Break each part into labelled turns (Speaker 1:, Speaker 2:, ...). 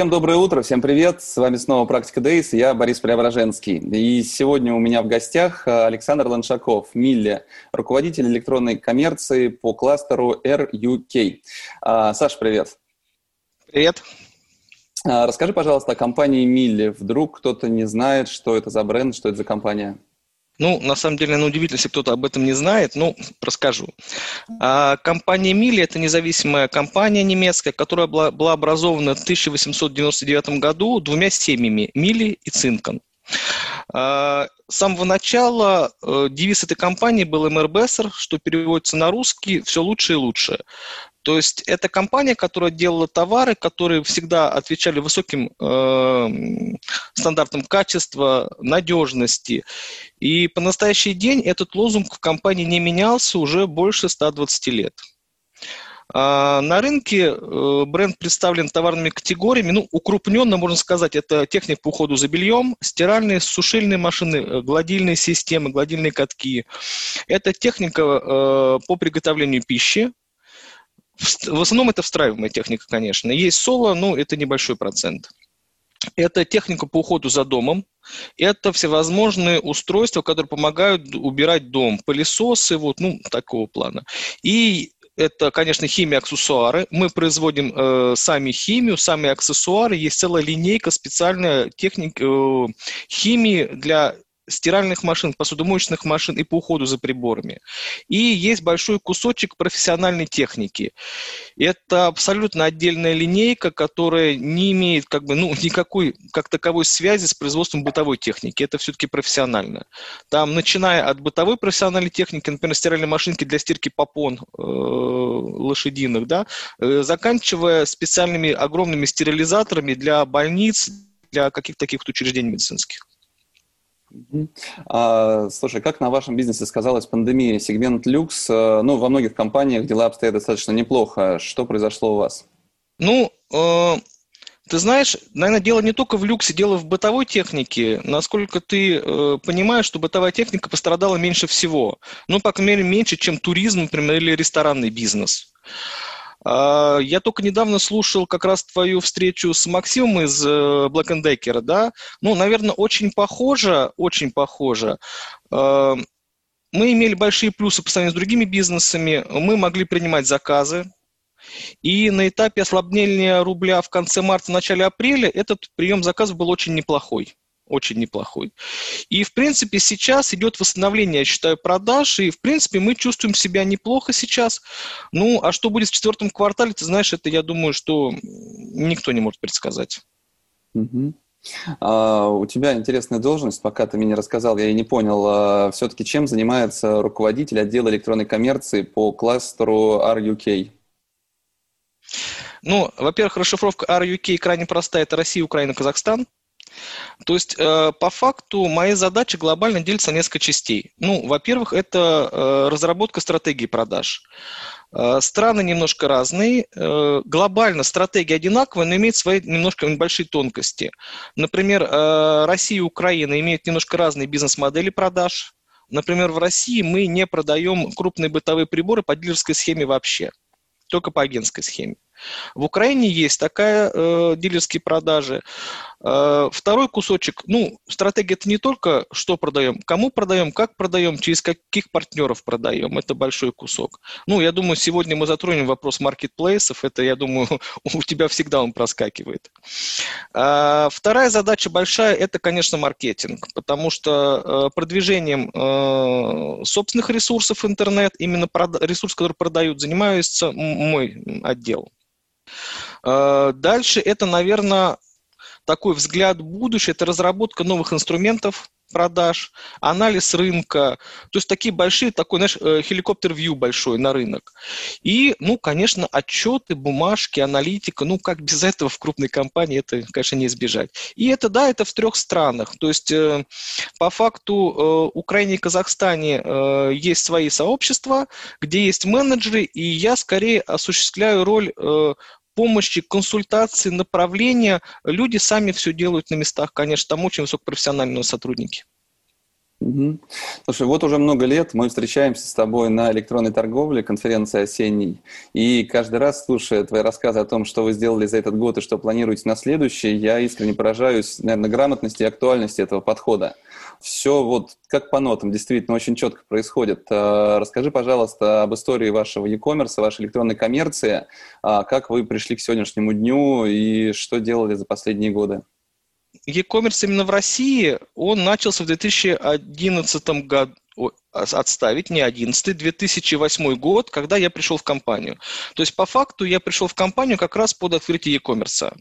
Speaker 1: Всем доброе утро, всем привет. С вами снова «Практика Дейс», я Борис Преображенский. И сегодня у меня в гостях э, Александр Ланшаков, Милле, руководитель электронной коммерции по кластеру RUK. А, Саш, привет.
Speaker 2: Привет.
Speaker 1: А, расскажи, пожалуйста, о компании Милле. Вдруг кто-то не знает, что это за бренд, что это за компания?
Speaker 2: Ну, на самом деле, ну, удивительно, если кто-то об этом не знает, ну, расскажу. А, компания Мили – это независимая компания немецкая, которая была, была образована в 1899 году двумя семьями – Мили и Цинкан. А, с самого начала э, девиз этой компании был МРБСР, что переводится на русский «все лучше и лучше». То есть это компания, которая делала товары, которые всегда отвечали высоким э, стандартам качества, надежности. И по настоящий день этот лозунг в компании не менялся уже больше 120 лет. А на рынке э, бренд представлен товарными категориями, ну, укрупненно, можно сказать, это техника по уходу за бельем, стиральные, сушильные машины, э, гладильные системы, гладильные катки. Это техника э, по приготовлению пищи, в основном это встраиваемая техника, конечно. Есть соло, но это небольшой процент. Это техника по уходу за домом. Это всевозможные устройства, которые помогают убирать дом. Пылесосы, вот, ну, такого плана. И это, конечно, химия, аксессуары. Мы производим э, сами химию, сами аксессуары. Есть целая линейка специальная техник э, химии для стиральных машин, посудомоечных машин и по уходу за приборами. И есть большой кусочек профессиональной техники. Это абсолютно отдельная линейка, которая не имеет как бы, ну, никакой как таковой связи с производством бытовой техники. Это все-таки профессионально. Там, начиная от бытовой профессиональной техники, например, стиральные машинки для стирки попон э, лошадиных, да, э, заканчивая специальными огромными стерилизаторами для больниц, для каких-то таких учреждений медицинских.
Speaker 1: А, слушай, как на вашем бизнесе сказалась пандемия? Сегмент люкс, э, ну, во многих компаниях дела обстоят достаточно неплохо. Что произошло у вас?
Speaker 2: Ну, э, ты знаешь, наверное, дело не только в люксе, дело в бытовой технике. Насколько ты э, понимаешь, что бытовая техника пострадала меньше всего. Ну, по крайней мере, меньше, чем туризм, например, или ресторанный бизнес. А, я только недавно слушал как раз твою встречу с Максимом из э, Black Decker, да? Ну, наверное, очень похоже, очень похоже. А, мы имели большие плюсы по сравнению с другими бизнесами. Мы могли принимать заказы, и на этапе ослабления рубля в конце марта, начале апреля этот прием заказов был очень неплохой очень неплохой. И, в принципе, сейчас идет восстановление, я считаю, продаж, и, в принципе, мы чувствуем себя неплохо сейчас. Ну, а что будет в четвертом квартале, ты знаешь, это, я думаю, что никто не может предсказать.
Speaker 1: Угу. А, у тебя интересная должность, пока ты мне не рассказал, я и не понял. А, все-таки чем занимается руководитель отдела электронной коммерции по кластеру RUK?
Speaker 2: Ну, во-первых, расшифровка RUK крайне простая. Это Россия, Украина, Казахстан. То есть, э, по факту, мои задачи глобально делятся на несколько частей. Ну, во-первых, это э, разработка стратегии продаж. Э, страны немножко разные. Глобально стратегия одинаковая, но имеет свои немножко небольшие тонкости. Например, Россия и Украина имеют немножко разные бизнес-модели продаж. Например, в России мы не продаем крупные бытовые приборы по дилерской схеме вообще, только по агентской схеме. В Украине есть такая э, дилерские продажи. Э, второй кусочек, ну, стратегия это не только что продаем, кому продаем, как продаем, через каких партнеров продаем. Это большой кусок. Ну, я думаю, сегодня мы затронем вопрос маркетплейсов. Это, я думаю, у тебя всегда он проскакивает. А вторая задача большая – это, конечно, маркетинг, потому что э, продвижением э, собственных ресурсов интернет, именно ресурс, который продают, занимается мой отдел. Э, дальше это, наверное, такой взгляд в будущее, это разработка новых инструментов, продаж, анализ рынка, то есть такие большие, такой, знаешь, э, хеликоптер-вью большой на рынок. И, ну, конечно, отчеты, бумажки, аналитика, ну, как без этого в крупной компании, это, конечно, не избежать. И это, да, это в трех странах. То есть, э, по факту, Украине и Казахстане есть свои сообщества, где есть менеджеры, и я скорее осуществляю роль помощи, консультации, направления. Люди сами все делают на местах, конечно, там очень высокопрофессиональные сотрудники.
Speaker 1: Угу. Слушай, вот уже много лет мы встречаемся с тобой на электронной торговле, конференции осенней, и каждый раз, слушая твои рассказы о том, что вы сделали за этот год и что планируете на следующий, я искренне поражаюсь, наверное, грамотности и актуальности этого подхода. Все вот как по нотам, действительно, очень четко происходит. А, расскажи, пожалуйста, об истории вашего e-commerce, вашей электронной коммерции, а, как вы пришли к сегодняшнему дню и что делали за последние годы
Speaker 2: e-commerce именно в России, он начался в 2011 году, отставить, не 11 2008 год, когда я пришел в компанию. То есть, по факту, я пришел в компанию как раз под открытие e-commerce.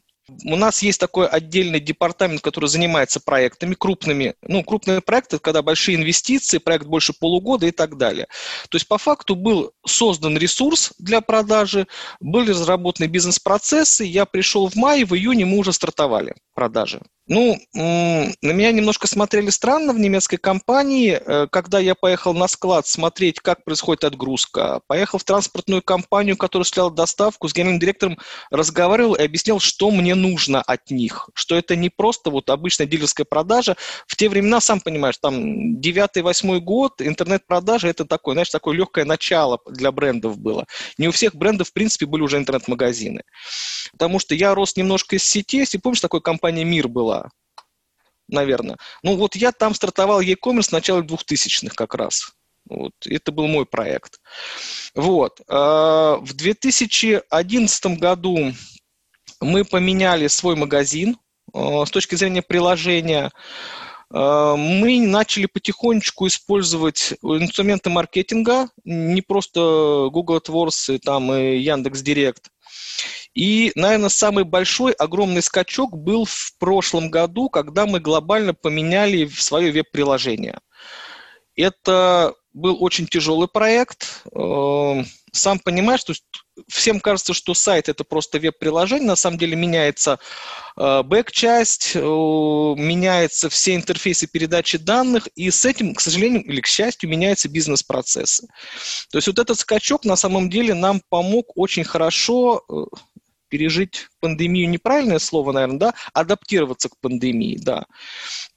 Speaker 2: У нас есть такой отдельный департамент, который занимается проектами крупными. Ну, крупные проекты, когда большие инвестиции, проект больше полугода и так далее. То есть, по факту, был создан ресурс для продажи, были разработаны бизнес-процессы. Я пришел в мае, в июне мы уже стартовали продажи. Ну, на меня немножко смотрели странно в немецкой компании, э, когда я поехал на склад смотреть, как происходит отгрузка. Поехал в транспортную компанию, которая осуществляла доставку, с генеральным директором разговаривал и объяснял, что мне нужно от них. Что это не просто вот обычная дилерская продажа. В те времена, сам понимаешь, там 9-8 год, интернет-продажа это такое, знаешь, такое легкое начало для брендов было. Не у всех брендов, в принципе, были уже интернет-магазины. Потому что я рос немножко из сети, если помнишь, такой компания «Мир» была, наверное. Ну вот я там стартовал e-commerce в начале 2000-х как раз. Вот, это был мой проект. Вот. А, в 2011 году мы поменяли свой магазин а, с точки зрения приложения. А, мы начали потихонечку использовать инструменты маркетинга, не просто Google AdWords там, и Яндекс.Директ, и, наверное, самый большой, огромный скачок был в прошлом году, когда мы глобально поменяли свое веб-приложение. Это был очень тяжелый проект. Эм, сам понимаешь, то есть всем кажется, что сайт это просто веб-приложение, на самом деле меняется э, бэк-часть, э, меняются все интерфейсы передачи данных, и с этим, к сожалению или к счастью, меняются бизнес-процессы. То есть вот этот скачок на самом деле нам помог очень хорошо э, пережить пандемию, неправильное слово, наверное, да, адаптироваться к пандемии, да.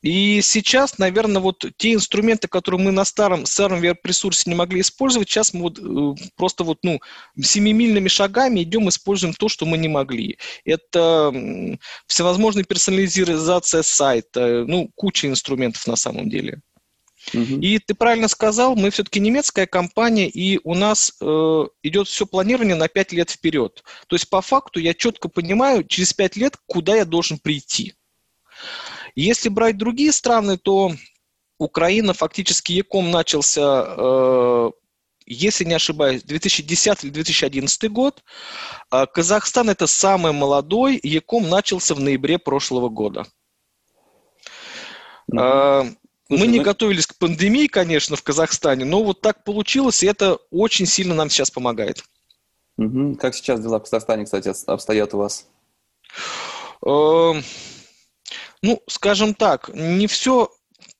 Speaker 2: И сейчас, наверное, вот те инструменты, которые мы на старом, старом веб-ресурсе не могли использовать, сейчас мы вот э, просто вот, ну, семимильными шагами идем, используем то, что мы не могли. Это всевозможная персонализация сайта, ну, куча инструментов на самом деле. И ты правильно сказал, мы все-таки немецкая компания, и у нас э, идет все планирование на 5 лет вперед. То есть по факту я четко понимаю через 5 лет, куда я должен прийти. Если брать другие страны, то Украина фактически e-com начался, э, если не ошибаюсь, 2010 или 2011 год. А Казахстан это самый молодой, e-com начался в ноябре прошлого года. Mm-hmm. Слушай, мы не ну... готовились к пандемии, конечно, в Казахстане, но вот так получилось, и это очень сильно нам сейчас помогает.
Speaker 1: Угу. Как сейчас дела в Казахстане, кстати, обстоят у вас?
Speaker 2: Эм, ну, скажем так, не все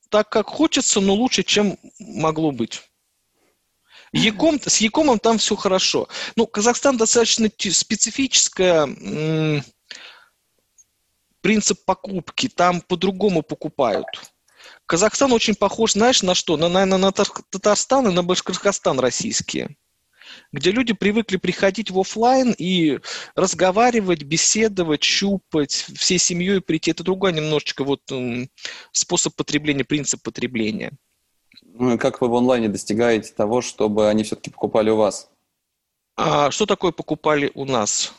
Speaker 2: так, как хочется, но лучше, чем могло быть. Яком, с Якомом там все хорошо. Ну, Казахстан достаточно специфическая принцип покупки. Там по-другому покупают. Казахстан очень похож, знаешь, на что? На, наверное, на Татарстан и на Башкортостан российские где люди привыкли приходить в офлайн и разговаривать, беседовать, щупать, всей семьей прийти. Это другой немножечко вот способ потребления, принцип потребления.
Speaker 1: Ну как вы в онлайне достигаете того, чтобы они все-таки покупали у вас?
Speaker 2: А что такое покупали у нас?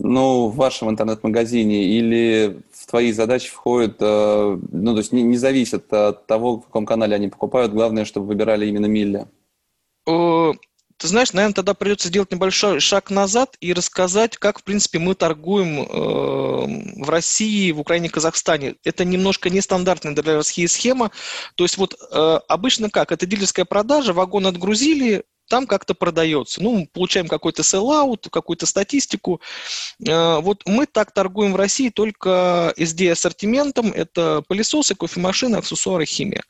Speaker 1: Ну, в вашем интернет-магазине или в твои задачи входит, э, ну, то есть не, не зависит от того, в каком канале они покупают, главное, чтобы выбирали именно Милля?
Speaker 2: Ты Ты знаешь, наверное, тогда придется сделать небольшой шаг назад и рассказать, как, в принципе, мы торгуем э, в России, в Украине, Казахстане. Это немножко нестандартная для России схема. То есть вот э, обычно как? Это дилерская продажа, вагон отгрузили, там как-то продается. Ну, мы получаем какой-то sell-out, какую-то статистику. Э, вот мы так торгуем в России только SD-ассортиментом. Это пылесосы, кофемашины, аксессуары, химия.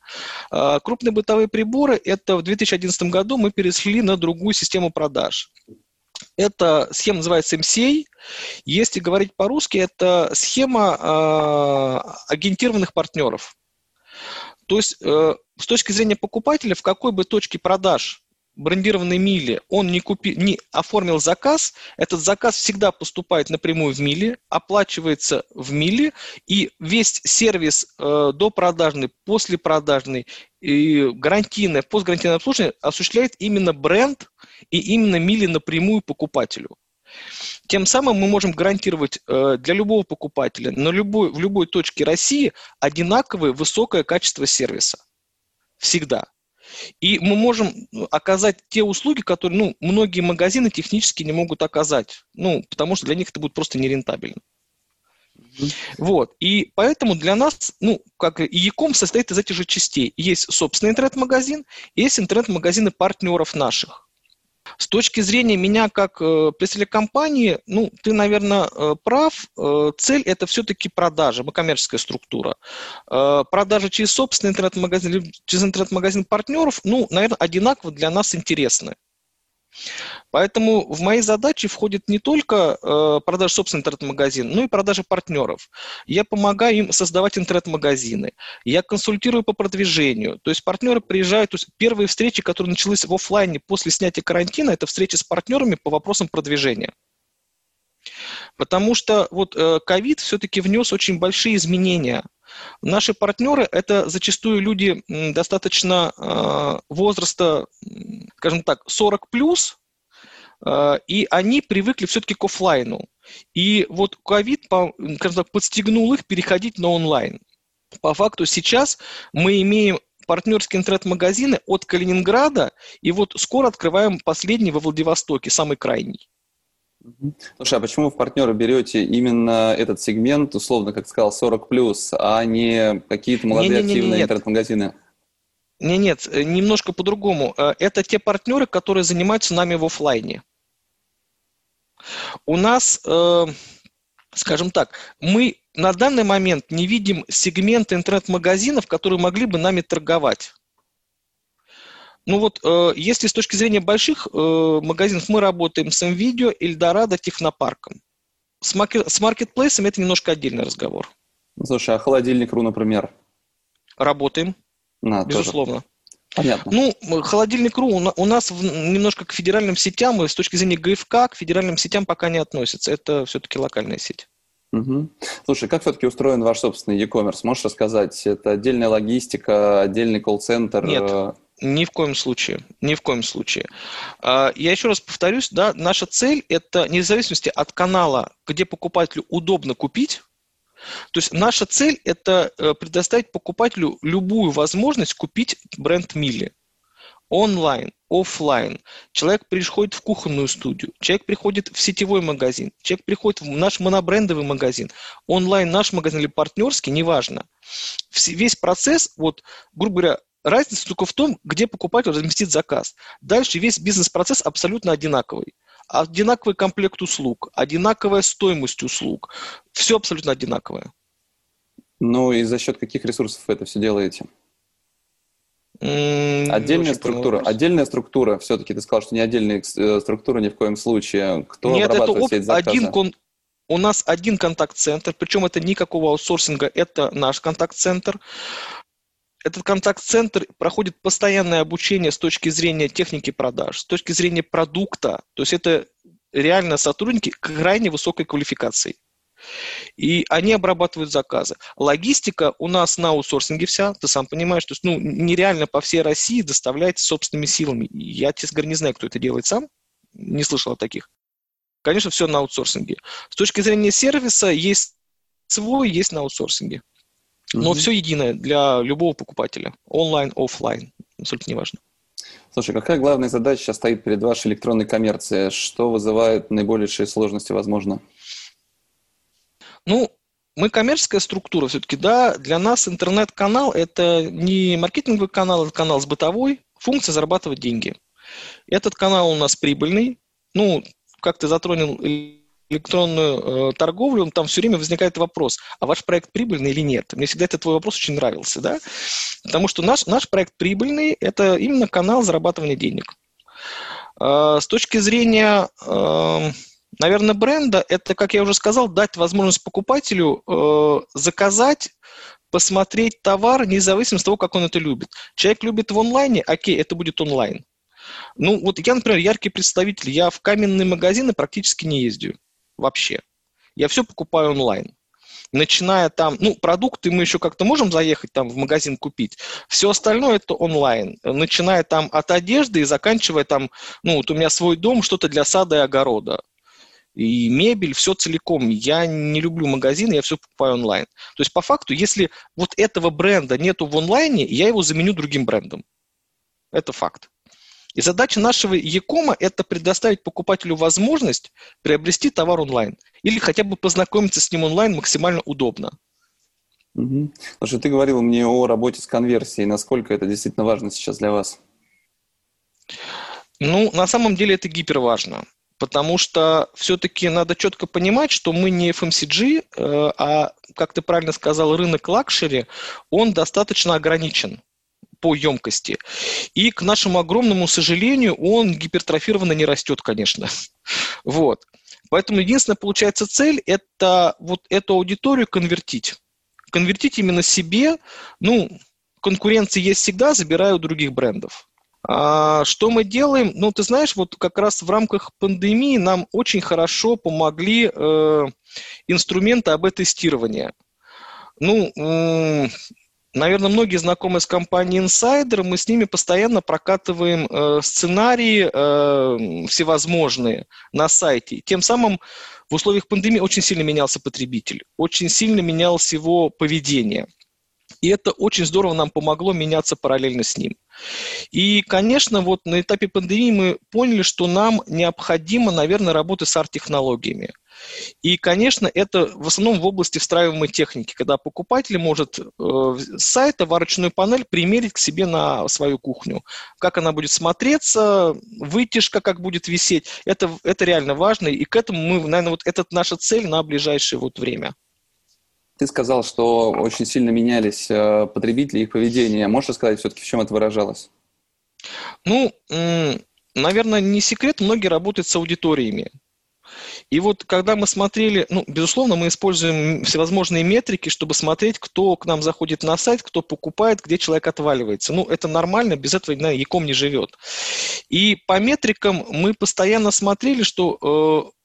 Speaker 2: Э, крупные бытовые приборы, это в 2011 году мы перешли на другую систему продаж. Эта схема называется MCA. Если говорить по-русски, это схема э, агентированных партнеров. То есть с точки зрения покупателя, в какой бы точке продаж брендированной мили он не, купи, не оформил заказ, этот заказ всегда поступает напрямую в мили, оплачивается в мили, и весь сервис э, допродажный, послепродажный, и гарантийное, постгарантийное обслуживание осуществляет именно бренд и именно мили напрямую покупателю. Тем самым мы можем гарантировать э, для любого покупателя на любой, в любой точке России одинаковое высокое качество сервиса. Всегда. И мы можем ну, оказать те услуги, которые ну, многие магазины технически не могут оказать, ну, потому что для них это будет просто нерентабельно. Вот. И поэтому для нас, ну, как и Яком состоит из этих же частей. Есть собственный интернет-магазин, есть интернет-магазины партнеров наших. С точки зрения меня как э, представителя компании, ну, ты, наверное, э, прав. Э, цель – это все-таки продажа, мы коммерческая структура. Э, продажа через собственный интернет-магазин, через интернет-магазин партнеров, ну, наверное, одинаково для нас интересны. Поэтому в мои задачи входит не только э, продажа собственного интернет-магазина, но и продажа партнеров. Я помогаю им создавать интернет-магазины. Я консультирую по продвижению. То есть партнеры приезжают, то есть первые встречи, которые начались в офлайне после снятия карантина, это встречи с партнерами по вопросам продвижения. Потому что вот э, ковид все-таки внес очень большие изменения. Наши партнеры – это зачастую люди достаточно э, возраста, скажем так, 40 плюс, э, и они привыкли все-таки к офлайну. И вот ковид, скажем так, подстегнул их переходить на онлайн. По факту сейчас мы имеем партнерские интернет-магазины от Калининграда, и вот скоро открываем последний во Владивостоке, самый крайний.
Speaker 1: Слушай, а почему в партнеры берете именно этот сегмент, условно, как сказал, 40 плюс, а не какие-то молодые не, не, не, активные интернет-магазины?
Speaker 2: Не, нет, э, немножко по-другому. Э, это те партнеры, которые занимаются нами в офлайне. У нас, э, скажем так, мы на данный момент не видим сегмента интернет-магазинов, которые могли бы нами торговать. Ну вот, э, если с точки зрения больших э, магазинов, мы работаем с NVIDIA, Эльдорадо, Технопарком. С, маркет, с маркетплейсом это немножко отдельный разговор.
Speaker 1: Слушай, а холодильник.ру, например?
Speaker 2: Работаем, а, безусловно. Тоже.
Speaker 1: Понятно.
Speaker 2: Ну, холодильник.ру у нас немножко к федеральным сетям, и с точки зрения ГФК к федеральным сетям пока не относится. Это все-таки локальная сеть.
Speaker 1: Угу. Слушай, как все-таки устроен ваш собственный e-commerce? Можешь рассказать? Это отдельная логистика, отдельный колл-центр?
Speaker 2: Нет, ни в коем случае, ни в коем случае. А, я еще раз повторюсь, да, наша цель – это не в зависимости от канала, где покупателю удобно купить, то есть наша цель – это э, предоставить покупателю любую возможность купить бренд Милли. Онлайн, офлайн. Человек приходит в кухонную студию, человек приходит в сетевой магазин, человек приходит в наш монобрендовый магазин, онлайн наш магазин или партнерский, неважно. Весь процесс, вот, грубо говоря, Разница только в том, где покупатель разместит заказ. Дальше весь бизнес-процесс абсолютно одинаковый. Одинаковый комплект услуг, одинаковая стоимость услуг. Все абсолютно одинаковое.
Speaker 1: Ну и за счет каких ресурсов вы это все делаете? Отдельная структура. Отдельная структура. Все-таки ты сказал, что не отдельная э, структура ни в коем случае. Кто
Speaker 2: Нет, обрабатывает это все эти заказы? Один кон... У нас один контакт-центр, причем это никакого аутсорсинга, это наш контакт-центр этот контакт-центр проходит постоянное обучение с точки зрения техники продаж, с точки зрения продукта. То есть это реально сотрудники крайне высокой квалификации. И они обрабатывают заказы. Логистика у нас на аутсорсинге вся, ты сам понимаешь, то есть ну, нереально по всей России доставлять собственными силами. Я, честно говоря, не знаю, кто это делает сам, не слышал о таких. Конечно, все на аутсорсинге. С точки зрения сервиса есть свой, есть на аутсорсинге. Но все единое для любого покупателя. Онлайн, офлайн. Абсолютно неважно.
Speaker 1: Слушай, какая главная задача сейчас стоит перед вашей электронной коммерцией? Что вызывает наибольшие сложности, возможно?
Speaker 2: Ну, мы коммерческая структура все-таки, да, для нас интернет-канал – это не маркетинговый канал, это канал с бытовой функцией зарабатывать деньги. Этот канал у нас прибыльный, ну, как ты затронул электронную э, торговлю, там все время возникает вопрос, а ваш проект прибыльный или нет? Мне всегда этот твой вопрос очень нравился, да? Потому что наш, наш проект прибыльный – это именно канал зарабатывания денег. Э, с точки зрения, э, наверное, бренда, это, как я уже сказал, дать возможность покупателю э, заказать посмотреть товар, независимо от того, как он это любит. Человек любит в онлайне, окей, это будет онлайн. Ну, вот я, например, яркий представитель. Я в каменные магазины практически не ездю вообще. Я все покупаю онлайн. Начиная там, ну, продукты мы еще как-то можем заехать там в магазин купить. Все остальное это онлайн. Начиная там от одежды и заканчивая там, ну, вот у меня свой дом, что-то для сада и огорода. И мебель, все целиком. Я не люблю магазины, я все покупаю онлайн. То есть, по факту, если вот этого бренда нету в онлайне, я его заменю другим брендом. Это факт. И задача нашего e-com а – это предоставить покупателю возможность приобрести товар онлайн или хотя бы познакомиться с ним онлайн максимально удобно.
Speaker 1: Угу. Слушай, ты говорил мне о работе с конверсией. Насколько это действительно важно сейчас для вас?
Speaker 2: Ну, на самом деле это гиперважно. Потому что все-таки надо четко понимать, что мы не FMCG, э, а, как ты правильно сказал, рынок luxury, он достаточно ограничен по емкости. И, к нашему огромному сожалению, он гипертрофированно не растет, конечно. Вот. Поэтому единственная, получается, цель – это вот эту аудиторию конвертить. Конвертить именно себе, ну, конкуренции есть всегда, забирая у других брендов. А, что мы делаем? Ну, ты знаешь, вот как раз в рамках пандемии нам очень хорошо помогли э, инструменты АБ-тестирования. Ну, Наверное, многие знакомы с компанией Insider, мы с ними постоянно прокатываем э, сценарии э, всевозможные на сайте. Тем самым в условиях пандемии очень сильно менялся потребитель, очень сильно менялось его поведение. И это очень здорово нам помогло меняться параллельно с ним. И, конечно, вот на этапе пандемии мы поняли, что нам необходимо, наверное, работать с арт-технологиями. И, конечно, это в основном в области встраиваемой техники, когда покупатель может э, с сайта варочную панель примерить к себе на свою кухню. Как она будет смотреться, вытяжка как будет висеть, это, это реально важно, и к этому мы, наверное, вот это наша цель на ближайшее вот время.
Speaker 1: Ты сказал, что очень сильно менялись э, потребители, их поведение. Можешь рассказать все-таки, в чем это выражалось?
Speaker 2: Ну, наверное, не секрет, многие работают с аудиториями. И вот когда мы смотрели, ну, безусловно, мы используем всевозможные метрики, чтобы смотреть, кто к нам заходит на сайт, кто покупает, где человек отваливается. Ну, это нормально, без этого на Яком не живет. И по метрикам мы постоянно смотрели, что э,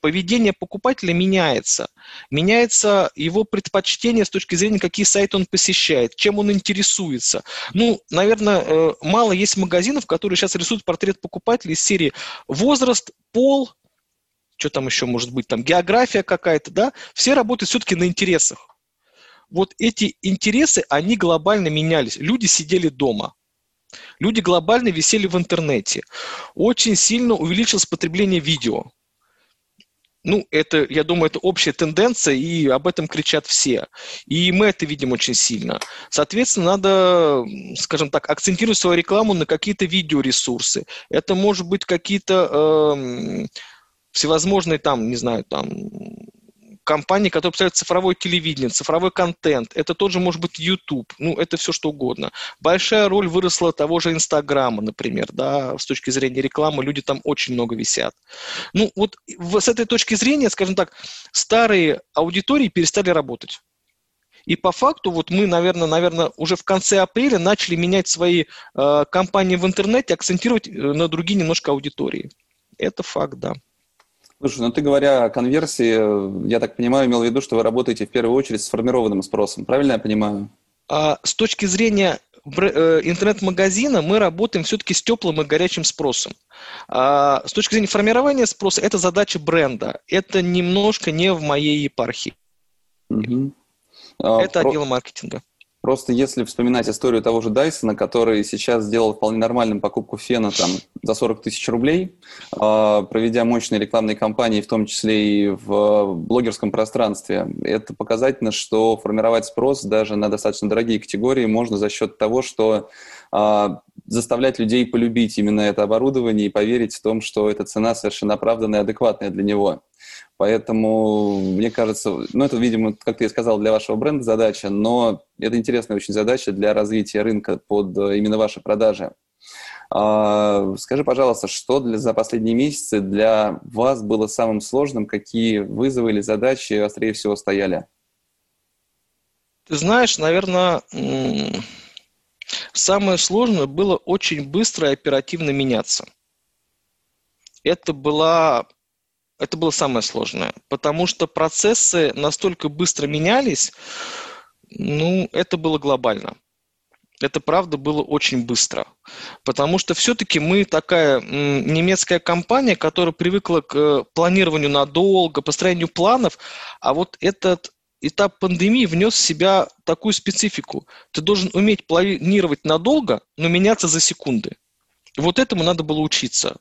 Speaker 2: поведение покупателя меняется. Меняется его предпочтение с точки зрения, какие сайты он посещает, чем он интересуется. Ну, наверное, э, мало есть магазинов, которые сейчас рисуют портрет покупателя из серии возраст, пол, что там еще может быть, там география какая-то, да, все работают все-таки на интересах. Вот эти интересы, они глобально менялись. Люди сидели дома. Люди глобально висели в интернете. Очень сильно увеличилось потребление видео. Ну, это, я думаю, это общая тенденция, и об этом кричат все. И мы это видим очень сильно. Соответственно, надо, скажем так, акцентировать свою рекламу на какие-то видеоресурсы. Это может быть какие-то э, всевозможные там, не знаю, там компании, которые представляют цифровое телевидение, цифровой контент. Это тот же, может быть, YouTube. Ну, это все что угодно. Большая роль выросла того же Инстаграма, например, да, с точки зрения рекламы. Люди там очень много висят. Ну, вот с этой точки зрения, скажем так, старые аудитории перестали работать. И по факту вот мы, наверное, наверное, уже в конце апреля начали менять свои э, компании в интернете, акцентировать э, на другие немножко аудитории. Это факт, да.
Speaker 1: Слушай, ну ты говоря о конверсии, я так понимаю, имел в виду, что вы работаете в первую очередь с сформированным спросом. Правильно я понимаю?
Speaker 2: А, с точки зрения э, интернет-магазина мы работаем все-таки с теплым и горячим спросом. А, с точки зрения формирования спроса, это задача бренда. Это немножко не в моей епархии. Угу. Это про... отдел маркетинга.
Speaker 1: Просто если вспоминать историю того же Дайсона, который сейчас сделал вполне нормальную покупку фена там, за 40 тысяч рублей, а, проведя мощные рекламные кампании, в том числе и в блогерском пространстве, это показательно, что формировать спрос даже на достаточно дорогие категории можно за счет того, что а, заставлять людей полюбить именно это оборудование и поверить в том, что эта цена совершенно оправданная и адекватная для него. Поэтому, мне кажется, ну, это, видимо, как и сказал, для вашего бренда задача, но это интересная очень задача для развития рынка под э, именно ваши продажи. А, скажи, пожалуйста, что для, за последние месяцы для вас было самым сложным? Какие вызовы или задачи острее всего стояли?
Speaker 2: Ты знаешь, наверное, самое сложное было очень быстро и оперативно меняться. Это была это было самое сложное, потому что процессы настолько быстро менялись, ну, это было глобально. Это правда было очень быстро. Потому что все-таки мы такая немецкая компания, которая привыкла к планированию надолго, построению планов, а вот этот этап пандемии внес в себя такую специфику. Ты должен уметь планировать надолго, но меняться за секунды. Вот этому надо было учиться.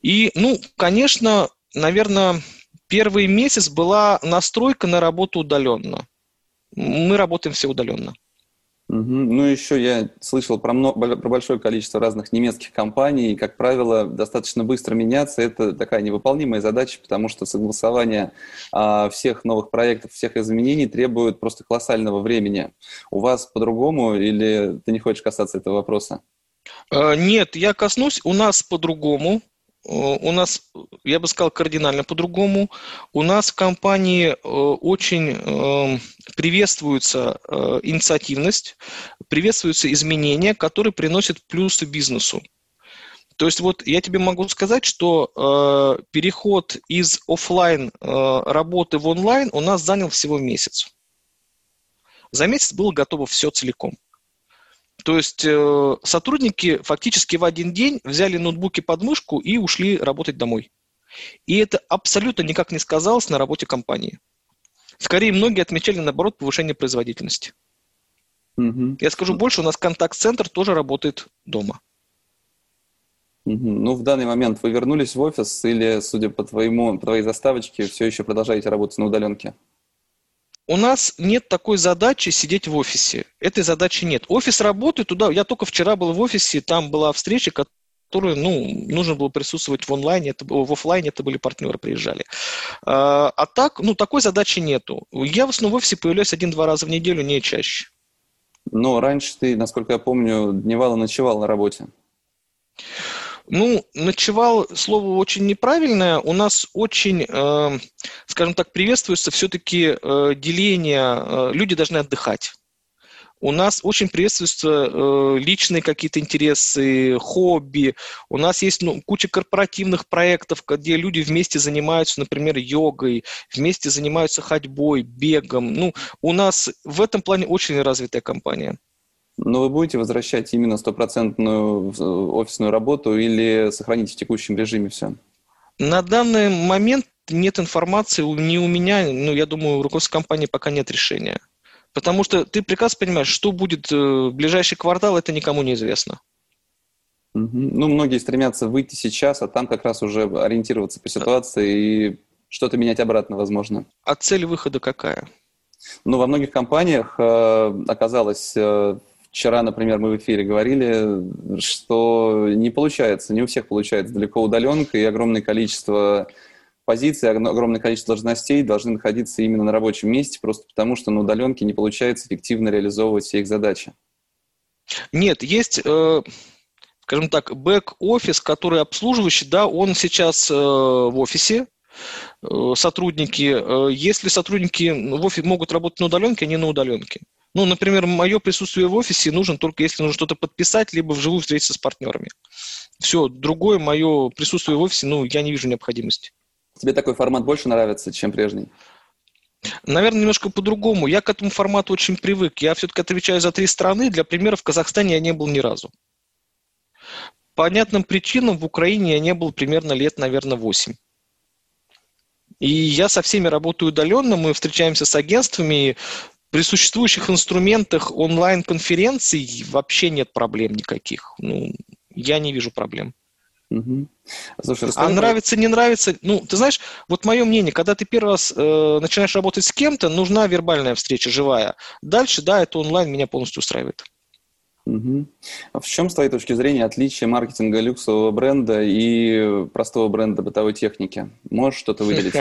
Speaker 2: И, ну, конечно, наверное, первый месяц была настройка на работу удаленно. Мы работаем все удаленно.
Speaker 1: Угу. Ну, еще я слышал про, много, про большое количество разных немецких компаний, и, как правило, достаточно быстро меняться. Это такая невыполнимая задача, потому что согласование а, всех новых проектов, всех изменений требует просто колоссального времени. У вас по-другому или ты не хочешь касаться этого вопроса?
Speaker 2: Э, нет, я коснусь. У нас по-другому. Э, у нас, я бы сказал, кардинально по-другому. У нас в компании э, очень эм, приветствуется э, инициативность, приветствуются изменения, которые приносят плюсы бизнесу. То есть вот я тебе могу сказать, что э, переход из офлайн э, работы в онлайн у нас занял всего месяц. За месяц было готово все целиком. То есть э, сотрудники фактически в один день взяли ноутбуки под мышку и ушли работать домой. И это абсолютно никак не сказалось на работе компании. Скорее, многие отмечали, наоборот, повышение производительности. Угу. Я скажу больше, у нас контакт-центр тоже работает дома.
Speaker 1: Угу. Ну, в данный момент вы вернулись в офис или, судя по, твоему, по твоей заставочке, все еще продолжаете работать на удаленке?
Speaker 2: У нас нет такой задачи сидеть в офисе. Этой задачи нет. Офис работает туда. Я только вчера был в офисе, там была встреча, которую, ну, нужно было присутствовать в онлайне, это, в офлайне, это были партнеры, приезжали. А, а так, ну, такой задачи нету. Я в основном в офисе появляюсь один-два раза в неделю, не чаще.
Speaker 1: Но раньше ты, насколько я помню, дневал и ночевал на работе.
Speaker 2: Ну, ночевал слово очень неправильное. У нас очень, э, скажем так, приветствуется все-таки э, деление. Э, люди должны отдыхать. У нас очень приветствуются э, личные какие-то интересы, хобби. У нас есть ну, куча корпоративных проектов, где люди вместе занимаются, например, йогой, вместе занимаются ходьбой, бегом. Ну, у нас в этом плане очень развитая компания.
Speaker 1: Но вы будете возвращать именно стопроцентную э, офисную работу или сохранить в текущем режиме все?
Speaker 2: На данный момент нет информации не у меня, ну, я думаю, у руководства компании пока нет решения. Потому что ты прекрасно понимаешь, что будет э, в ближайший квартал, это никому не известно.
Speaker 1: Ну, многие стремятся выйти сейчас, а там как раз уже ориентироваться по ситуации и что-то менять обратно, возможно.
Speaker 2: А цель выхода какая?
Speaker 1: Ну, во многих компаниях э, оказалось э, Вчера, например, мы в эфире говорили, что не получается, не у всех получается далеко удаленка, и огромное количество позиций, огромное количество должностей должны находиться именно на рабочем месте, просто потому что на удаленке не получается эффективно реализовывать все их задачи.
Speaker 2: Нет, есть, э, скажем так, бэк-офис, который обслуживающий, да, он сейчас э, в офисе, э, сотрудники. Если сотрудники в офисе могут работать на удаленке, они на удаленке. Ну, например, мое присутствие в офисе нужно только если нужно что-то подписать, либо вживую встретиться с партнерами. Все, другое мое присутствие в офисе, ну, я не вижу необходимости.
Speaker 1: Тебе такой формат больше нравится, чем прежний?
Speaker 2: Наверное, немножко по-другому. Я к этому формату очень привык. Я все-таки отвечаю за три страны. Для примера, в Казахстане я не был ни разу. По понятным причинам в Украине я не был примерно лет, наверное, 8. И я со всеми работаю удаленно, мы встречаемся с агентствами, при существующих инструментах онлайн-конференций вообще нет проблем никаких. Ну, я не вижу проблем. Угу. Слушай. А нравится, не нравится, ну, ты знаешь, вот мое мнение, когда ты первый раз э, начинаешь работать с кем-то, нужна вербальная встреча, живая. Дальше, да, это онлайн меня полностью устраивает.
Speaker 1: Угу. А в чем, с твоей точки зрения, отличие маркетинга люксового бренда и простого бренда бытовой техники? Можешь что-то выделить?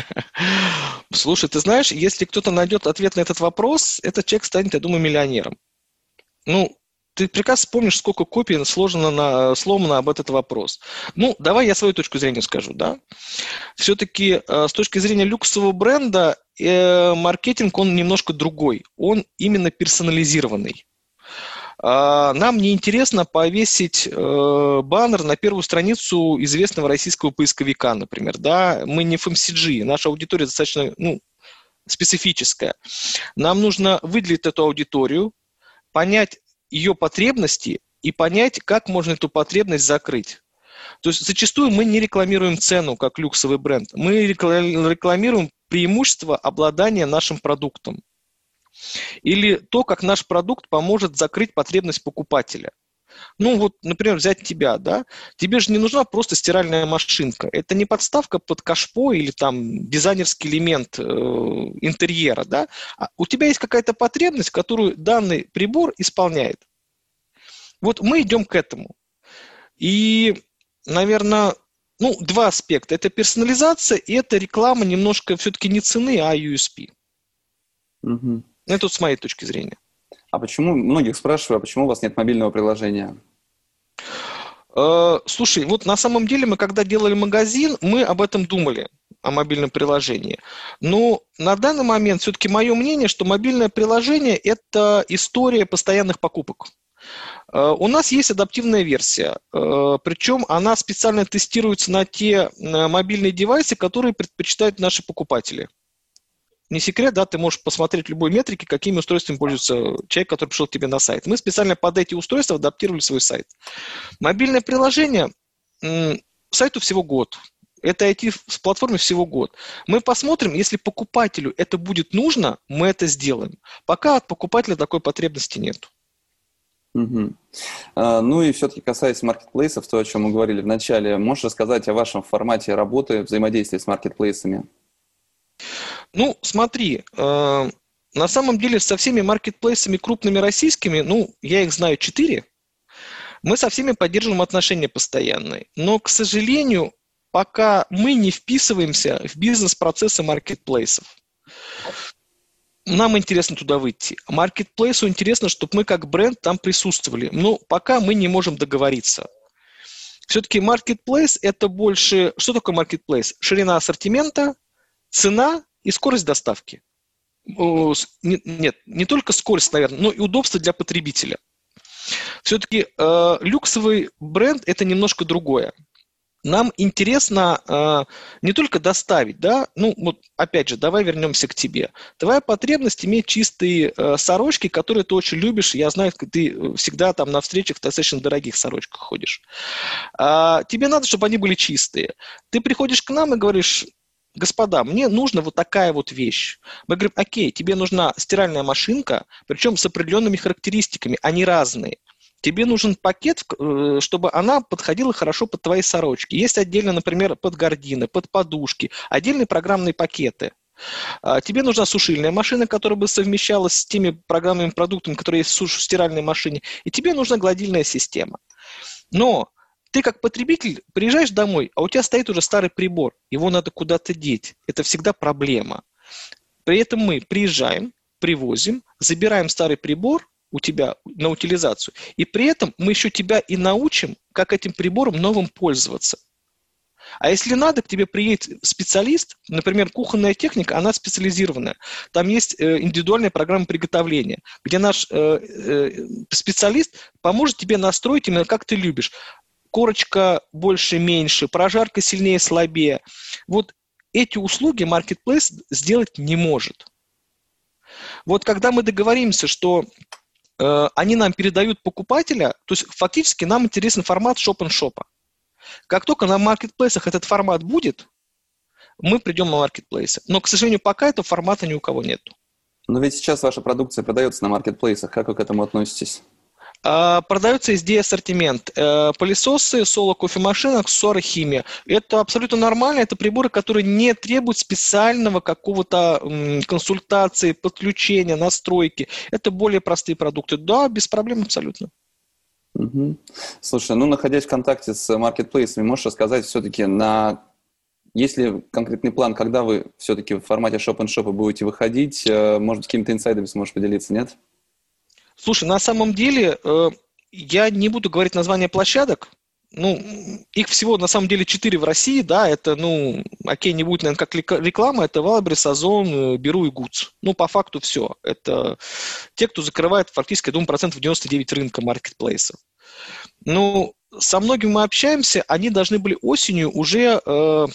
Speaker 2: Слушай, ты знаешь, если кто-то найдет ответ на этот вопрос, этот человек станет, я думаю, миллионером. Ну, ты прекрасно помнишь, сколько копий сложено на, сломано об этот вопрос. Ну, давай я свою точку зрения скажу, да. Все-таки э, с точки зрения люксового бренда э, маркетинг, он немножко другой. Он именно персонализированный. А, нам не интересно повесить э, баннер на первую страницу известного российского поисковика, например. Да? Мы не FMCG, наша аудитория достаточно ну, специфическая. Нам нужно выделить эту аудиторию, понять ее потребности и понять, как можно эту потребность закрыть. То есть зачастую мы не рекламируем цену как люксовый бренд, мы рекламируем преимущество обладания нашим продуктом. Или то, как наш продукт поможет закрыть потребность покупателя. Ну вот, например, взять тебя, да, тебе же не нужна просто стиральная машинка. Это не подставка под кашпо или там дизайнерский элемент э, интерьера, да. А у тебя есть какая-то потребность, которую данный прибор исполняет. Вот мы идем к этому. И, наверное, ну, два аспекта. Это персонализация и это реклама немножко все-таки не цены, а USP. Угу. Это с моей точки зрения.
Speaker 1: А почему, многих спрашиваю, а почему у вас нет мобильного приложения?
Speaker 2: Э, слушай, вот на самом деле мы, когда делали магазин, мы об этом думали, о мобильном приложении. Но на данный момент все-таки мое мнение, что мобильное приложение – это история постоянных покупок. Э, у нас есть адаптивная версия, э, причем она специально тестируется на те мобильные девайсы, которые предпочитают наши покупатели не секрет, да, ты можешь посмотреть любой метрики, какими устройствами пользуется человек, который пришел к тебе на сайт. Мы специально под эти устройства адаптировали свой сайт. Мобильное приложение, сайту всего год. Это IT-платформе всего год. Мы посмотрим, если покупателю это будет нужно, мы это сделаем. Пока от покупателя такой потребности нет.
Speaker 1: Угу. Ну и все-таки касаясь маркетплейсов, то, о чем мы говорили в начале, можешь рассказать о вашем формате работы, взаимодействия с маркетплейсами?
Speaker 2: Ну, смотри, э, на самом деле со всеми маркетплейсами крупными российскими, ну, я их знаю четыре, мы со всеми поддерживаем отношения постоянные. Но, к сожалению, пока мы не вписываемся в бизнес-процессы маркетплейсов. Нам интересно туда выйти. Маркетплейсу интересно, чтобы мы как бренд там присутствовали. Но пока мы не можем договориться. Все-таки маркетплейс – это больше... Что такое маркетплейс? Ширина ассортимента, цена и скорость доставки. Нет, не только скорость, наверное, но и удобство для потребителя. Все-таки э, люксовый бренд это немножко другое. Нам интересно э, не только доставить, да, ну вот опять же, давай вернемся к тебе. Твоя потребность иметь чистые э, сорочки, которые ты очень любишь. Я знаю, ты всегда там на встречах в достаточно дорогих сорочках ходишь. А, тебе надо, чтобы они были чистые. Ты приходишь к нам и говоришь, господа, мне нужна вот такая вот вещь. Мы говорим, окей, тебе нужна стиральная машинка, причем с определенными характеристиками, они разные. Тебе нужен пакет, э, чтобы она подходила хорошо под твои сорочки. Есть отдельно, например, под гардины, под подушки, отдельные программные пакеты. А, тебе нужна сушильная машина, которая бы совмещалась с теми программными продуктами, которые есть в стиральной машине. И тебе нужна гладильная система. Но ты как потребитель приезжаешь домой, а у тебя стоит уже старый прибор, его надо куда-то деть. Это всегда проблема. При этом мы приезжаем, привозим, забираем старый прибор у тебя на утилизацию, и при этом мы еще тебя и научим, как этим прибором новым пользоваться. А если надо, к тебе приедет специалист, например, кухонная техника, она специализированная. Там есть э, индивидуальная программа приготовления, где наш э, э, специалист поможет тебе настроить именно как ты любишь корочка больше-меньше, прожарка сильнее-слабее. Вот эти услуги Marketplace сделать не может. Вот когда мы договоримся, что э, они нам передают покупателя, то есть фактически нам интересен формат шоп-н-шопа. Как только на маркетплейсах этот формат будет, мы придем на маркетплейсы. Но, к сожалению, пока этого формата ни у кого нет.
Speaker 1: Но ведь сейчас ваша продукция продается на маркетплейсах. Как вы к этому относитесь?
Speaker 2: А, продается SD ассортимент. Э, пылесосы, соло-кофемашина, аксессуары, химия. Это абсолютно нормально. Это приборы, которые не требуют специального какого-то консультации, подключения, настройки. Это более простые продукты. Да, без проблем абсолютно.
Speaker 1: Угу. Слушай, ну, находясь в контакте с маркетплейсами, можешь рассказать все-таки на есть ли конкретный план, когда вы все-таки в формате шоп-н-шопа будете выходить? Э, может какими-то инсайдами сможешь поделиться, нет?
Speaker 2: Слушай, на самом деле э, я не буду говорить название площадок. Ну, их всего на самом деле четыре в России, да, это, ну, окей, не будет, наверное, как реклама, это Валбрис, Озон, э, Беру и Гудс. Ну, по факту все. Это те, кто закрывает фактически, я думаю, процентов 99 рынка маркетплейсов. Ну, со многими мы общаемся, они должны были осенью уже э,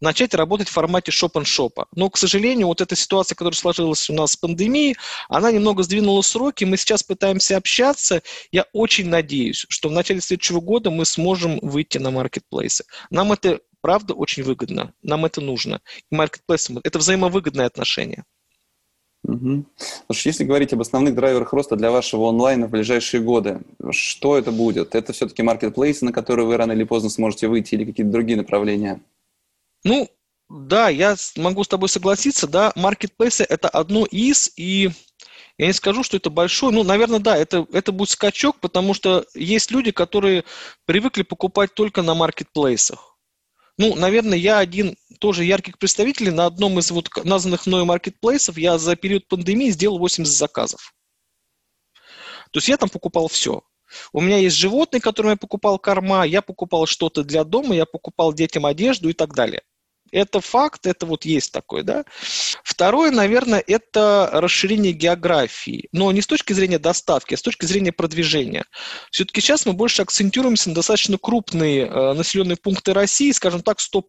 Speaker 2: начать работать в формате шоп-н-шопа. Но, к сожалению, вот эта ситуация, которая сложилась у нас с пандемией, она немного сдвинула сроки, мы сейчас пытаемся общаться. Я очень надеюсь, что в начале следующего года мы сможем выйти на маркетплейсы. Нам это правда очень выгодно, нам это нужно. И маркетплейсы – это взаимовыгодное отношение.
Speaker 1: Угу. Слушай, если говорить об основных драйверах роста для вашего онлайна в ближайшие годы, что это будет? Это все-таки маркетплейсы, на которые вы рано или поздно сможете выйти, или какие-то другие направления?
Speaker 2: Ну, да, я могу с тобой согласиться, да, маркетплейсы это одно из, и я не скажу, что это большой, ну, наверное, да, это, это будет скачок, потому что есть люди, которые привыкли покупать только на маркетплейсах. Ну, наверное, я один тоже ярких представителей на одном из вот названных мною маркетплейсов, я за период пандемии сделал 80 заказов. То есть я там покупал все. У меня есть животные, которым я покупал корма, я покупал что-то для дома, я покупал детям одежду и так далее. Это факт, это вот есть такой, да. Второе, наверное, это расширение географии, но не с точки зрения доставки, а с точки зрения продвижения. Все-таки сейчас мы больше акцентируемся на достаточно крупные э, населенные пункты России, скажем так, 100+.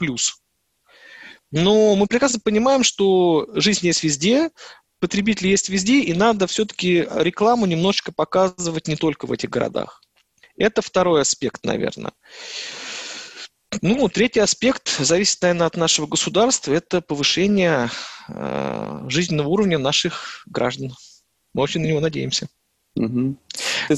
Speaker 2: Но мы прекрасно понимаем, что жизнь есть везде, потребители есть везде, и надо все-таки рекламу немножечко показывать не только в этих городах. Это второй аспект, наверное. Ну, третий аспект зависит, наверное, от нашего государства. Это повышение э, жизненного уровня наших граждан. Мы очень на него надеемся. Угу.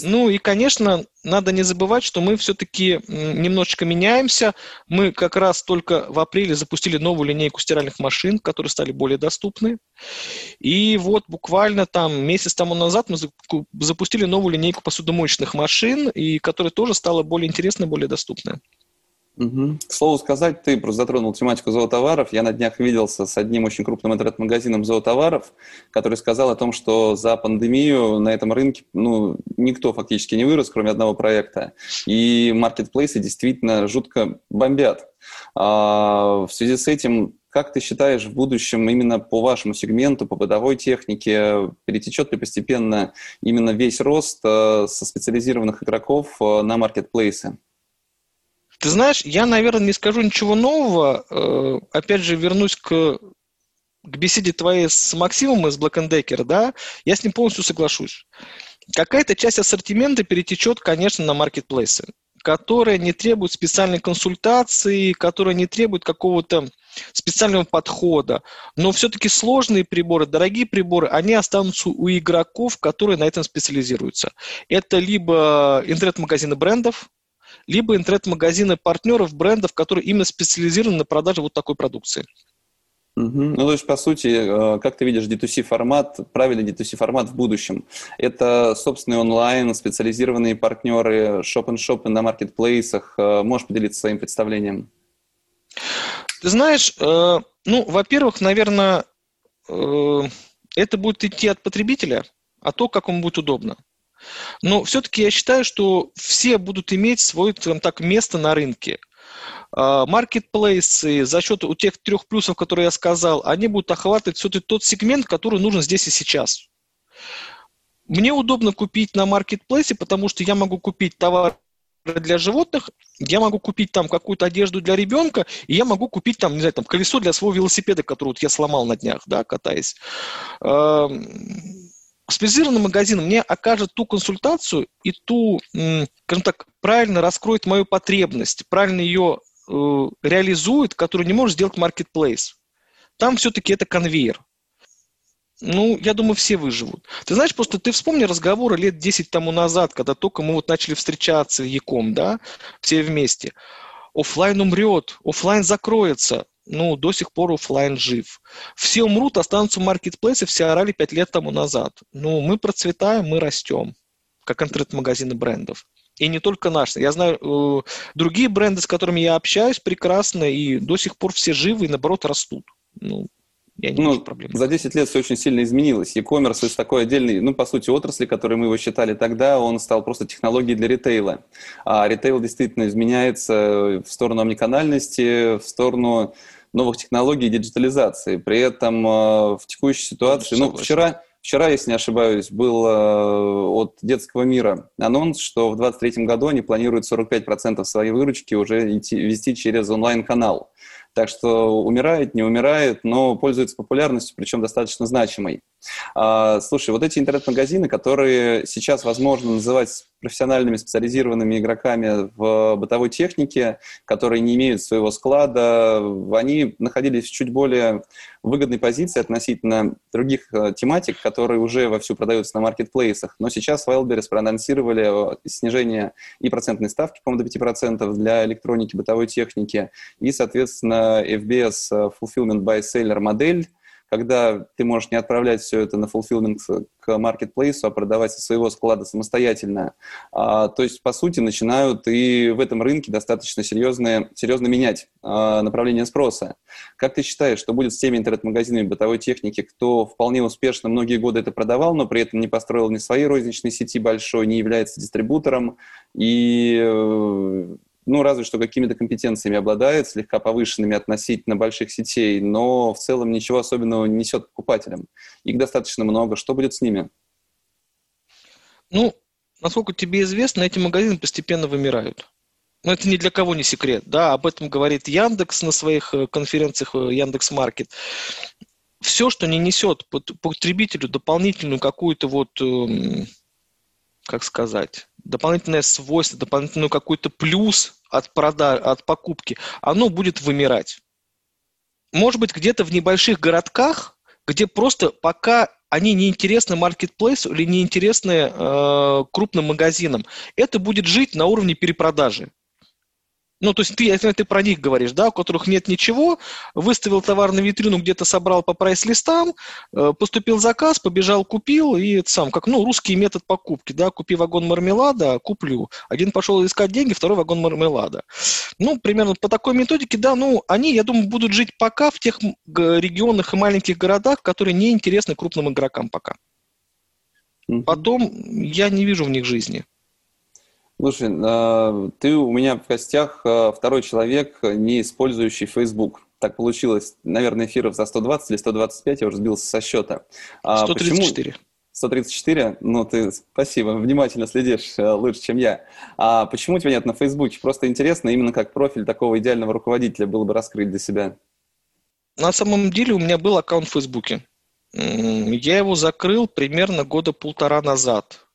Speaker 2: Ну и, конечно, надо не забывать, что мы все-таки немножечко меняемся. Мы как раз только в апреле запустили новую линейку стиральных машин, которые стали более доступны. И вот буквально там месяц тому назад мы запустили новую линейку посудомоечных машин, и которая тоже стала более интересной, более доступной.
Speaker 1: Угу. К слову сказать, ты просто затронул тематику зоотоваров. Я на днях виделся с одним очень крупным интернет-магазином зоотоваров, который сказал о том, что за пандемию на этом рынке ну, никто фактически не вырос, кроме одного проекта. И маркетплейсы действительно жутко бомбят. А, в связи с этим как ты считаешь, в будущем именно по вашему сегменту, по бытовой технике, перетечет ли постепенно именно весь рост э, со специализированных игроков э, на маркетплейсы?
Speaker 2: Ты знаешь, я, наверное, не скажу ничего нового. Э, опять же, вернусь к, к беседе твоей с Максимом из Black Decker, да, я с ним полностью соглашусь. Какая-то часть ассортимента перетечет, конечно, на маркетплейсы, которые не требуют специальной консультации, которые не требуют какого-то специального подхода. Но все-таки сложные приборы, дорогие приборы, они останутся у игроков, которые на этом специализируются. Это либо интернет-магазины брендов, либо интернет-магазины партнеров, брендов, которые именно специализированы на продаже вот такой продукции.
Speaker 1: Угу. Ну, то есть, по сути, э, как ты видишь D2C формат, правильный D2C формат в будущем? Это собственный онлайн, специализированные партнеры, шоп-н-шопы на маркетплейсах. Э, можешь поделиться своим представлением?
Speaker 2: Ты знаешь, э, ну, во-первых, наверное, это будет идти от потребителя, а то, как ему будет удобно. Но все-таки я считаю, что все будут иметь свое, скажем так, место на рынке. А, маркетплейсы за счет у тех трех плюсов, которые я сказал, они будут охватывать все-таки тот сегмент, который нужен здесь и сейчас. Мне удобно купить на маркетплейсе, потому что я могу купить товар для животных, я могу купить там какую-то одежду для ребенка, и я могу купить там, не знаю, там колесо для своего велосипеда, который вот я сломал на днях, да, катаясь специализированный магазин мне окажет ту консультацию и ту, скажем так, правильно раскроет мою потребность, правильно ее э, реализует, которую не может сделать marketplace. Там все-таки это конвейер. Ну, я думаю, все выживут. Ты знаешь, просто ты вспомни разговоры лет 10 тому назад, когда только мы вот начали встречаться в Яком, да, все вместе. Оффлайн умрет, офлайн закроется. Ну, до сих пор офлайн жив. Все умрут, останутся маркетплейсы, все орали 5 лет тому назад. Ну, мы процветаем, мы растем, как интернет-магазины брендов. И не только наши. Я знаю э, другие бренды, с которыми я общаюсь, прекрасно, и до сих пор все живы и, наоборот, растут. Ну,
Speaker 1: я не ну, вижу проблем. За 10 лет все очень сильно изменилось. E-commerce из такой отдельной, ну, по сути, отрасли, которой мы его считали тогда, он стал просто технологией для ритейла. А ритейл действительно изменяется в сторону омниканальности, в сторону новых технологий и диджитализации. При этом э, в текущей ситуации, ну, вчера, вчера, если не ошибаюсь, был э, от детского мира анонс, что в 2023 году они планируют 45% своей выручки уже идти, вести через онлайн-канал. Так что умирает, не умирает, но пользуется популярностью, причем достаточно значимой. А, слушай, вот эти интернет-магазины, которые сейчас возможно называть профессиональными специализированными игроками в бытовой технике, которые не имеют своего склада, они находились в чуть более выгодной позиции относительно других э, тематик, которые уже вовсю продаются на маркетплейсах. Но сейчас Wildberries проанонсировали снижение и процентной ставки, по-моему, до 5% для электроники, бытовой техники, и, соответственно, FBS э, Fulfillment by Seller модель, когда ты можешь не отправлять все это на fulfillment к маркетплейсу, а продавать со своего склада самостоятельно. А, то есть, по сути, начинают и в этом рынке достаточно серьезные, серьезно менять а, направление спроса. Как ты считаешь, что будет с теми интернет-магазинами бытовой техники, кто вполне успешно многие годы это продавал, но при этом не построил ни своей розничной сети большой, не является дистрибутором и э, ну, разве что какими-то компетенциями обладает, слегка повышенными относительно больших сетей, но в целом ничего особенного не несет покупателям. Их достаточно много. Что будет с ними?
Speaker 2: Ну, насколько тебе известно, эти магазины постепенно вымирают. Но это ни для кого не секрет. Да, об этом говорит Яндекс на своих э, конференциях э, Яндекс Маркет. Все, что не несет потребителю дополнительную какую-то вот, эм, как сказать, дополнительное свойство, дополнительный какой-то плюс от, продаж, от покупки, оно будет вымирать. Может быть, где-то в небольших городках, где просто пока они не интересны маркетплейсу или не интересны э, крупным магазинам, это будет жить на уровне перепродажи. Ну, то есть ты, если ты про них говоришь, да, у которых нет ничего, выставил товар на витрину, где-то собрал по прайс-листам, э, поступил заказ, побежал, купил, и это сам, как, ну, русский метод покупки, да, купи вагон мармелада, куплю. Один пошел искать деньги, второй вагон мармелада. Ну, примерно по такой методике, да, ну, они, я думаю, будут жить пока в тех регионах и маленьких городах, которые не интересны крупным игрокам пока. Потом я не вижу в них жизни.
Speaker 1: Слушай, а, ты у меня в гостях а, второй человек, не использующий Facebook. Так получилось. Наверное, эфиров за 120 или 125, я уже сбился со счета.
Speaker 2: 134.
Speaker 1: Почему? 134? Ну, ты, спасибо, внимательно следишь э, лучше, чем я. А почему тебя нет на Фейсбуке? Просто интересно, именно как профиль такого идеального руководителя было бы раскрыть для себя.
Speaker 2: На самом деле у меня был аккаунт в Фейсбуке. Я его закрыл примерно года полтора назад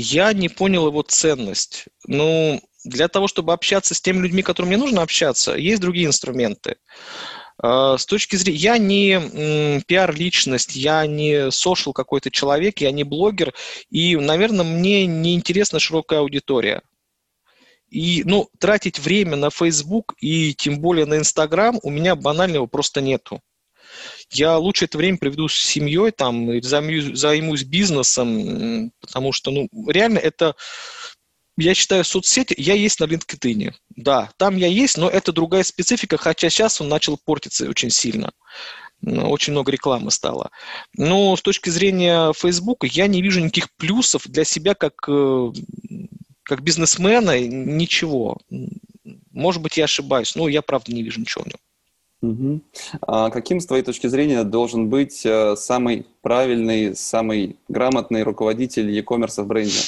Speaker 2: я не понял его ценность. Ну, для того, чтобы общаться с теми людьми, которым мне нужно общаться, есть другие инструменты. А, с точки зрения, я не пиар-личность, я не social какой-то человек, я не блогер, и, наверное, мне не интересна широкая аудитория. И, ну, тратить время на Facebook и тем более на Instagram у меня банального просто нету. Я лучше это время проведу с семьей, там, займусь, займусь бизнесом, потому что, ну, реально это, я считаю, соцсети, я есть на LinkedIn, да, там я есть, но это другая специфика, хотя сейчас он начал портиться очень сильно ну, очень много рекламы стало. Но с точки зрения Facebook я не вижу никаких плюсов для себя как, э, как бизнесмена, ничего. Может быть, я ошибаюсь, но я правда не вижу ничего в нем.
Speaker 1: Угу. А каким, с твоей точки зрения, должен быть э, самый правильный, самый грамотный руководитель e-commerce в бренде?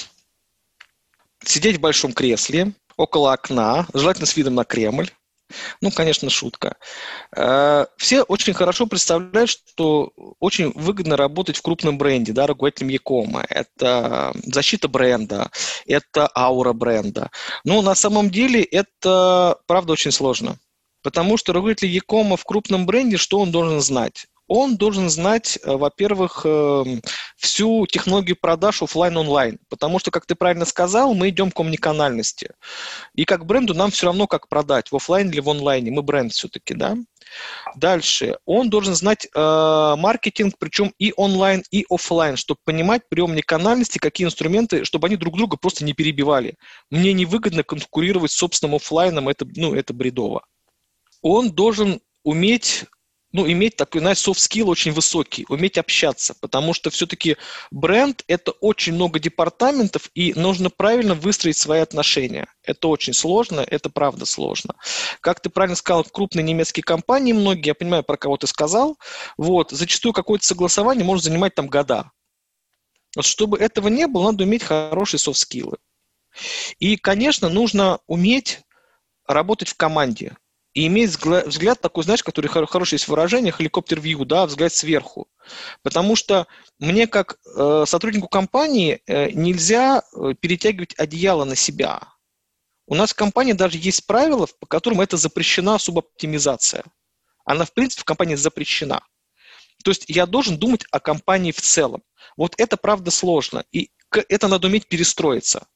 Speaker 2: Сидеть в большом кресле, около окна, желательно с видом на Кремль. Ну, конечно, шутка. Э, все очень хорошо представляют, что очень выгодно работать в крупном бренде, да, руководителем Якома. Это защита бренда, это аура бренда. Но на самом деле это, правда, очень сложно. Потому что руководитель Якома в крупном бренде, что он должен знать? он должен знать, э, во-первых, эм, всю технологию продаж офлайн-онлайн, потому что, как ты правильно сказал, мы идем к омниканальности. И как бренду нам все равно, как продать, в офлайн или в онлайне, мы бренд все-таки, да. Дальше, он должен знать э, маркетинг, причем и онлайн, и офлайн, чтобы понимать при омниканальности, какие инструменты, чтобы они друг друга просто не перебивали. Мне невыгодно конкурировать с собственным офлайном, это, ну, это бредово. Он должен уметь ну, иметь такой, знаешь, soft skill очень высокий, уметь общаться, потому что все-таки бренд – это очень много департаментов, и нужно правильно выстроить свои отношения. Это очень сложно, это правда сложно. Как ты правильно сказал, крупные немецкие компании многие, я понимаю, про кого ты сказал, вот, зачастую какое-то согласование может занимать там года. Вот чтобы этого не было, надо уметь хорошие софт-скиллы. И, конечно, нужно уметь работать в команде и иметь взгляд такой, знаешь, который хороший есть выражение, helicopter-view, да, взгляд сверху. Потому что мне, как э, сотруднику компании, э, нельзя э, перетягивать одеяло на себя. У нас в компании даже есть правила, по которым это запрещена субоптимизация. Она, в принципе, в компании запрещена. То есть я должен думать о компании в целом. Вот это, правда, сложно. И это надо уметь перестроиться.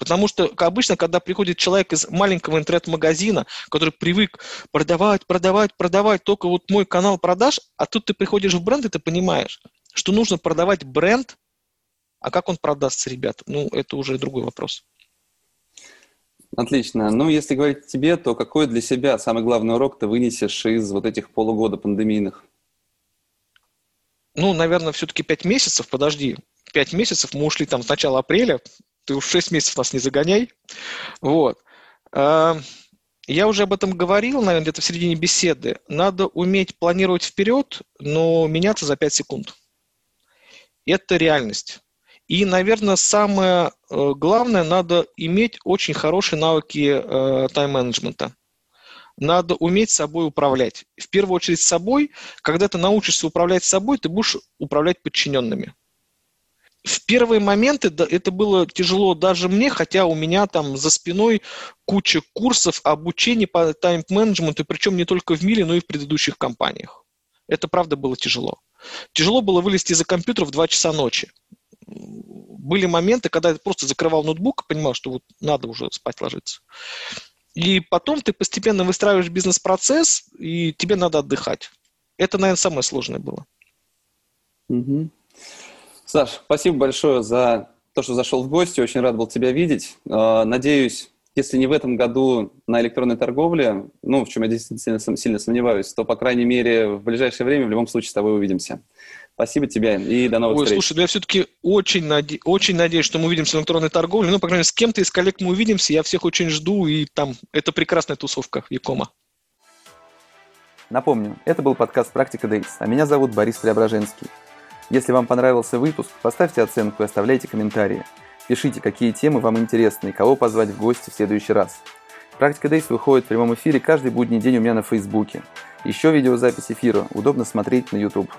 Speaker 2: Потому что обычно, когда приходит человек из маленького интернет-магазина, который привык продавать, продавать, продавать, только вот мой канал продаж, а тут ты приходишь в бренд, и ты понимаешь, что нужно продавать бренд, а как он продастся, ребята? Ну, это уже другой вопрос.
Speaker 1: Отлично. Ну, если говорить тебе, то какой для себя самый главный урок ты вынесешь из вот этих полугода пандемийных?
Speaker 2: Ну, наверное, все-таки пять месяцев, подожди. Пять месяцев, мы ушли там с начала апреля, ты уж 6 месяцев нас не загоняй. Вот. А, я уже об этом говорил, наверное, где-то в середине беседы. Надо уметь планировать вперед, но меняться за 5 секунд. Это реальность. И, наверное, самое э, главное, надо иметь очень хорошие навыки э, тайм-менеджмента. Надо уметь собой управлять. В первую очередь собой. Когда ты научишься управлять собой, ты будешь управлять подчиненными в первые моменты это было тяжело даже мне, хотя у меня там за спиной куча курсов обучения по тайм-менеджменту, причем не только в Миле, но и в предыдущих компаниях. Это правда было тяжело. Тяжело было вылезти из-за компьютера в 2 часа ночи. Были моменты, когда я просто закрывал ноутбук и понимал, что вот надо уже спать ложиться. И потом ты постепенно выстраиваешь бизнес-процесс, и тебе надо отдыхать. Это, наверное, самое сложное было.
Speaker 1: Угу. Саш, спасибо большое за то, что зашел в гости. Очень рад был тебя видеть. А, надеюсь, если не в этом году на электронной торговле, ну, в чем я действительно сильно сомневаюсь, то, по крайней мере, в ближайшее время в любом случае с тобой увидимся. Спасибо тебе и до новых Ой, встреч.
Speaker 2: Слушай, я все-таки очень, наде... очень надеюсь, что мы увидимся в электронной торговле. Ну, по крайней мере, с кем-то из коллег мы увидимся. Я всех очень жду, и там это прекрасная тусовка Якома.
Speaker 1: Напомню, это был подкаст «Практика Дейс», а меня зовут Борис Преображенский. Если вам понравился выпуск, поставьте оценку и оставляйте комментарии. Пишите, какие темы вам интересны и кого позвать в гости в следующий раз. Практика Дейс выходит в прямом эфире каждый будний день у меня на Фейсбуке. Еще видеозапись эфира удобно смотреть на YouTube.